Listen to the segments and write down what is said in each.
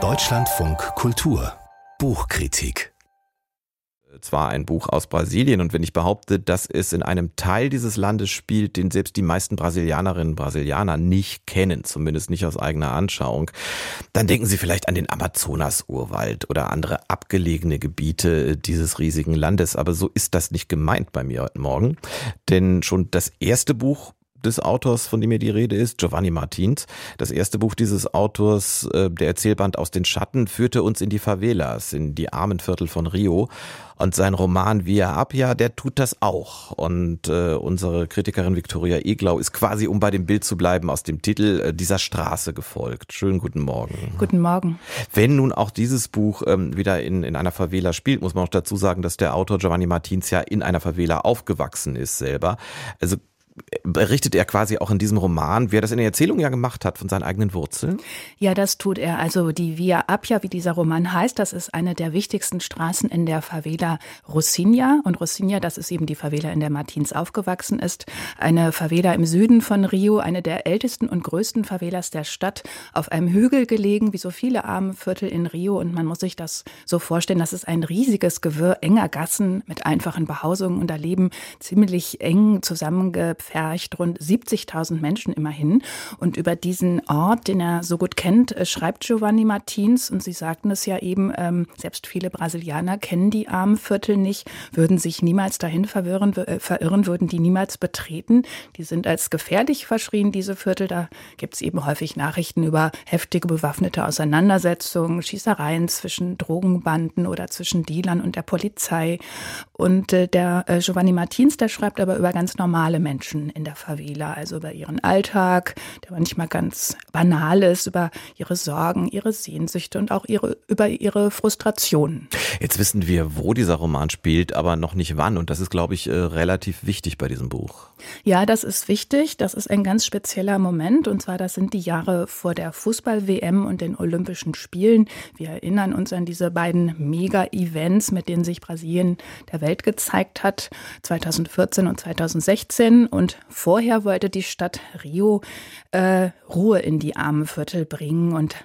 Deutschlandfunk Kultur Buchkritik zwar ein Buch aus Brasilien und wenn ich behaupte, dass es in einem Teil dieses Landes spielt, den selbst die meisten Brasilianerinnen und Brasilianer nicht kennen, zumindest nicht aus eigener Anschauung, dann denken Sie vielleicht an den Amazonas-Urwald oder andere abgelegene Gebiete dieses riesigen Landes. Aber so ist das nicht gemeint bei mir heute Morgen. Denn schon das erste Buch des Autors, von dem hier die Rede ist, Giovanni Martins. Das erste Buch dieses Autors, äh, der Erzählband aus den Schatten, führte uns in die Favelas, in die armen Viertel von Rio. Und sein Roman Via Appia, der tut das auch. Und äh, unsere Kritikerin Viktoria Eglau ist quasi, um bei dem Bild zu bleiben, aus dem Titel äh, dieser Straße gefolgt. Schönen guten Morgen. Guten Morgen. Wenn nun auch dieses Buch ähm, wieder in, in einer Favela spielt, muss man auch dazu sagen, dass der Autor Giovanni Martins ja in einer Favela aufgewachsen ist selber. Also berichtet er quasi auch in diesem Roman, wie er das in der Erzählung ja gemacht hat, von seinen eigenen Wurzeln? Ja, das tut er. Also die Via Appia, wie dieser Roman heißt, das ist eine der wichtigsten Straßen in der Favela Rocinha. Und Rocinha, das ist eben die Favela, in der Martins aufgewachsen ist. Eine Favela im Süden von Rio, eine der ältesten und größten Favelas der Stadt, auf einem Hügel gelegen, wie so viele arme Viertel in Rio. Und man muss sich das so vorstellen, das ist ein riesiges Gewirr enger Gassen mit einfachen Behausungen und da leben ziemlich eng zusammengepflegt Pfercht, rund 70.000 Menschen immerhin. Und über diesen Ort, den er so gut kennt, äh, schreibt Giovanni Martins. Und Sie sagten es ja eben, ähm, selbst viele Brasilianer kennen die armen Viertel nicht, würden sich niemals dahin verwirren, äh, verirren, würden die niemals betreten. Die sind als gefährlich verschrien, diese Viertel. Da gibt es eben häufig Nachrichten über heftige bewaffnete Auseinandersetzungen, Schießereien zwischen Drogenbanden oder zwischen Dealern und der Polizei. Und äh, der äh, Giovanni Martins, der schreibt aber über ganz normale Menschen. Menschen in der Favela, also über ihren Alltag, der manchmal ganz banal ist, über ihre Sorgen, ihre Sehnsüchte und auch ihre, über ihre Frustrationen. Jetzt wissen wir, wo dieser Roman spielt, aber noch nicht wann. Und das ist, glaube ich, äh, relativ wichtig bei diesem Buch. Ja, das ist wichtig. Das ist ein ganz spezieller Moment. Und zwar, das sind die Jahre vor der Fußball-WM und den Olympischen Spielen. Wir erinnern uns an diese beiden Mega-Events, mit denen sich Brasilien der Welt gezeigt hat, 2014 und 2016. Und vorher wollte die Stadt Rio äh, Ruhe in die armen Viertel bringen und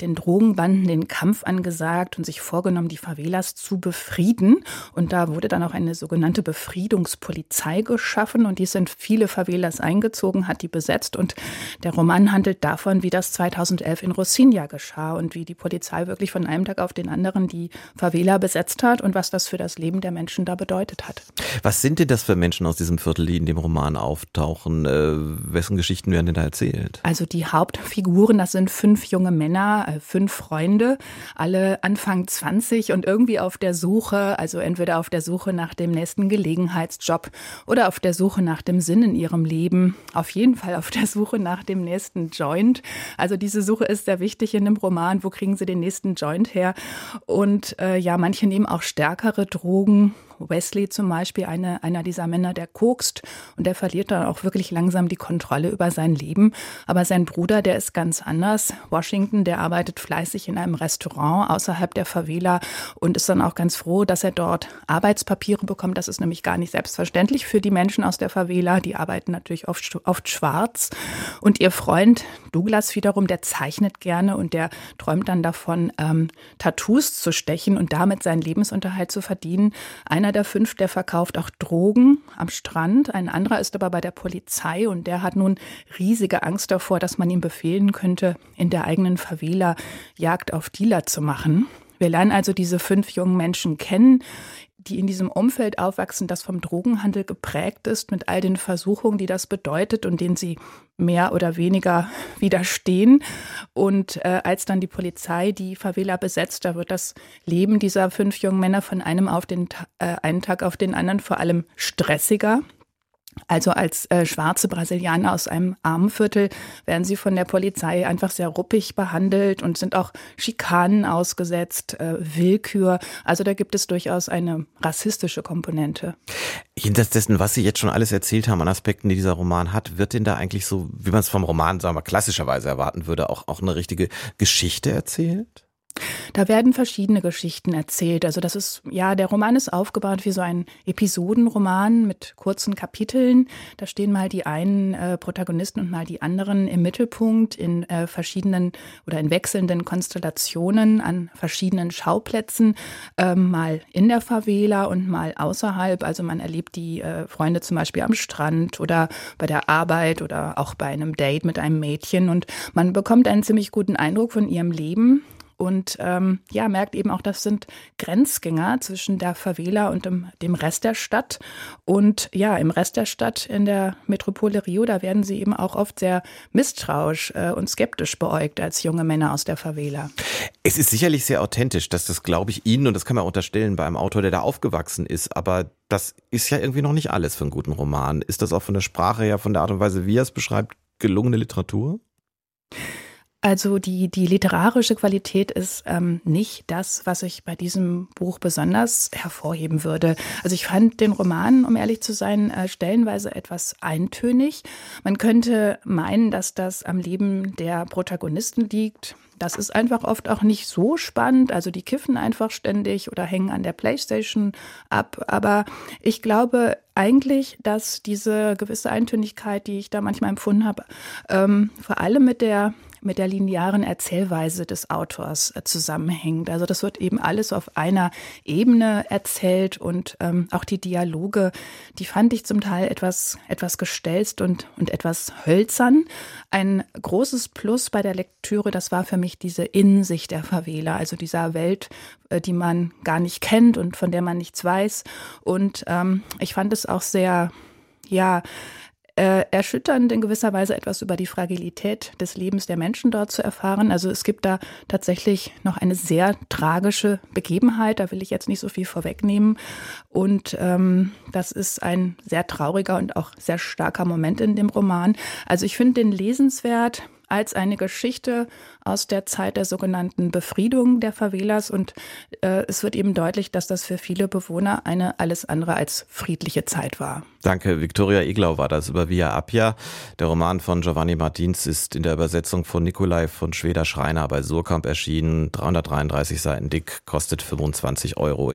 den Drogenbanden den Kampf angesagt und sich vorgenommen, die Favelas zu befrieden. Und da wurde dann auch eine sogenannte Befriedungspolizei geschaffen und die sind viele Favelas eingezogen, hat die besetzt. Und der Roman handelt davon, wie das 2011 in Rocinha geschah und wie die Polizei wirklich von einem Tag auf den anderen die Favela besetzt hat und was das für das Leben der Menschen da bedeutet hat. Was sind denn das für Menschen aus diesem Viertel, die in dem Roman auftauchen? Äh, wessen Geschichten werden denn da erzählt? Also die Hauptfiguren, das sind fünf junge Männer, fünf Freunde, alle Anfang 20 und irgendwie auf der Suche, also entweder auf der Suche nach dem nächsten Gelegenheitsjob oder auf der Suche nach dem Sinn in ihrem Leben. Auf jeden Fall auf der Suche nach dem nächsten Joint. Also diese Suche ist sehr wichtig in dem Roman. Wo kriegen sie den nächsten Joint her? Und äh, ja, manche nehmen auch stärkere Drogen Wesley zum Beispiel, eine, einer dieser Männer, der kokst und der verliert dann auch wirklich langsam die Kontrolle über sein Leben. Aber sein Bruder, der ist ganz anders. Washington, der arbeitet fleißig in einem Restaurant außerhalb der Favela und ist dann auch ganz froh, dass er dort Arbeitspapiere bekommt. Das ist nämlich gar nicht selbstverständlich für die Menschen aus der Favela. Die arbeiten natürlich oft, oft schwarz. Und ihr Freund Douglas wiederum, der zeichnet gerne und der träumt dann davon, ähm, Tattoos zu stechen und damit seinen Lebensunterhalt zu verdienen. Einer der fünf, der verkauft auch Drogen am Strand. Ein anderer ist aber bei der Polizei und der hat nun riesige Angst davor, dass man ihm befehlen könnte, in der eigenen Favela Jagd auf Dealer zu machen. Wir lernen also diese fünf jungen Menschen kennen die in diesem Umfeld aufwachsen, das vom Drogenhandel geprägt ist, mit all den Versuchungen, die das bedeutet und denen sie mehr oder weniger widerstehen. Und äh, als dann die Polizei die Favela besetzt, da wird das Leben dieser fünf jungen Männer von einem auf den äh, einen Tag auf den anderen vor allem stressiger. Also als äh, schwarze Brasilianer aus einem Armenviertel werden sie von der Polizei einfach sehr ruppig behandelt und sind auch Schikanen ausgesetzt, äh, Willkür. Also da gibt es durchaus eine rassistische Komponente. Jenseits dessen, was Sie jetzt schon alles erzählt haben an Aspekten, die dieser Roman hat, wird denn da eigentlich so, wie man es vom Roman, sagen wir, klassischerweise erwarten würde, auch, auch eine richtige Geschichte erzählt? Da werden verschiedene Geschichten erzählt. Also das ist, ja, der Roman ist aufgebaut wie so ein Episodenroman mit kurzen Kapiteln. Da stehen mal die einen äh, Protagonisten und mal die anderen im Mittelpunkt in äh, verschiedenen oder in wechselnden Konstellationen an verschiedenen Schauplätzen, äh, mal in der Favela und mal außerhalb. Also man erlebt die äh, Freunde zum Beispiel am Strand oder bei der Arbeit oder auch bei einem Date mit einem Mädchen und man bekommt einen ziemlich guten Eindruck von ihrem Leben und ähm, ja, merkt eben auch, das sind Grenzgänger zwischen der Favela und dem, dem Rest der Stadt. Und ja, im Rest der Stadt, in der Metropole Rio, da werden sie eben auch oft sehr misstrauisch äh, und skeptisch beäugt als junge Männer aus der Favela. Es ist sicherlich sehr authentisch, dass das, glaube ich, Ihnen, und das kann man unterstellen bei einem Autor, der da aufgewachsen ist, aber das ist ja irgendwie noch nicht alles für einen guten Roman. Ist das auch von der Sprache her, von der Art und Weise, wie er es beschreibt, gelungene Literatur? Also die, die literarische Qualität ist ähm, nicht das, was ich bei diesem Buch besonders hervorheben würde. Also ich fand den Roman, um ehrlich zu sein, äh, stellenweise etwas eintönig. Man könnte meinen, dass das am Leben der Protagonisten liegt. Das ist einfach oft auch nicht so spannend. Also die kiffen einfach ständig oder hängen an der Playstation ab. Aber ich glaube eigentlich, dass diese gewisse Eintönigkeit, die ich da manchmal empfunden habe, ähm, vor allem mit der mit der linearen Erzählweise des Autors äh, zusammenhängt. Also das wird eben alles auf einer Ebene erzählt und ähm, auch die Dialoge, die fand ich zum Teil etwas, etwas gestelzt und, und etwas hölzern. Ein großes Plus bei der Lektüre, das war für mich diese Innensicht der Favela, also dieser Welt, äh, die man gar nicht kennt und von der man nichts weiß. Und ähm, ich fand es auch sehr, ja, äh, erschütternd in gewisser Weise etwas über die Fragilität des Lebens der Menschen dort zu erfahren. Also es gibt da tatsächlich noch eine sehr tragische Begebenheit, da will ich jetzt nicht so viel vorwegnehmen. Und ähm, das ist ein sehr trauriger und auch sehr starker Moment in dem Roman. Also ich finde den lesenswert als eine Geschichte aus der Zeit der sogenannten Befriedung der Favelas. Und äh, es wird eben deutlich, dass das für viele Bewohner eine alles andere als friedliche Zeit war. Danke, Viktoria Eglau war das über Via Appia. Der Roman von Giovanni Martins ist in der Übersetzung von Nikolai von Schweder Schreiner bei Surkamp erschienen. 333 Seiten dick, kostet 25 Euro.